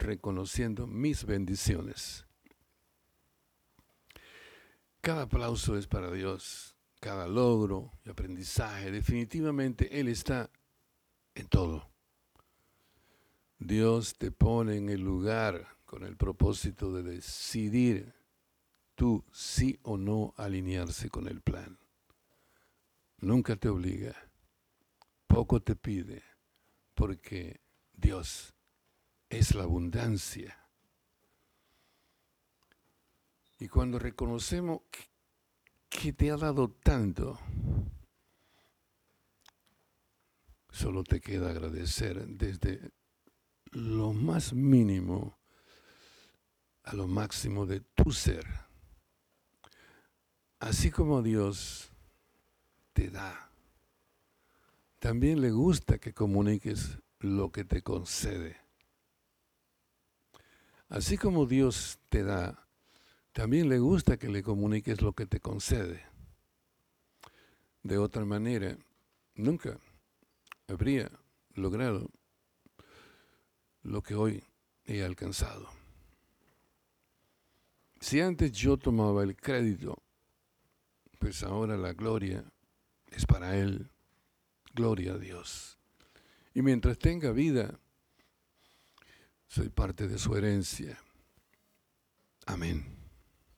reconociendo mis bendiciones. Cada aplauso es para Dios, cada logro y aprendizaje, definitivamente Él está en todo. Dios te pone en el lugar con el propósito de decidir tú sí o no alinearse con el plan. Nunca te obliga, poco te pide, porque Dios es la abundancia y cuando reconocemos que te ha dado tanto, solo te queda agradecer desde lo más mínimo a lo máximo de tu ser. Así como Dios te da, también le gusta que comuniques lo que te concede. Así como Dios te da, también le gusta que le comuniques lo que te concede. De otra manera, nunca habría logrado lo que hoy he alcanzado. Si antes yo tomaba el crédito, pues ahora la gloria es para Él. Gloria a Dios. Y mientras tenga vida, soy parte de su herencia. Amén.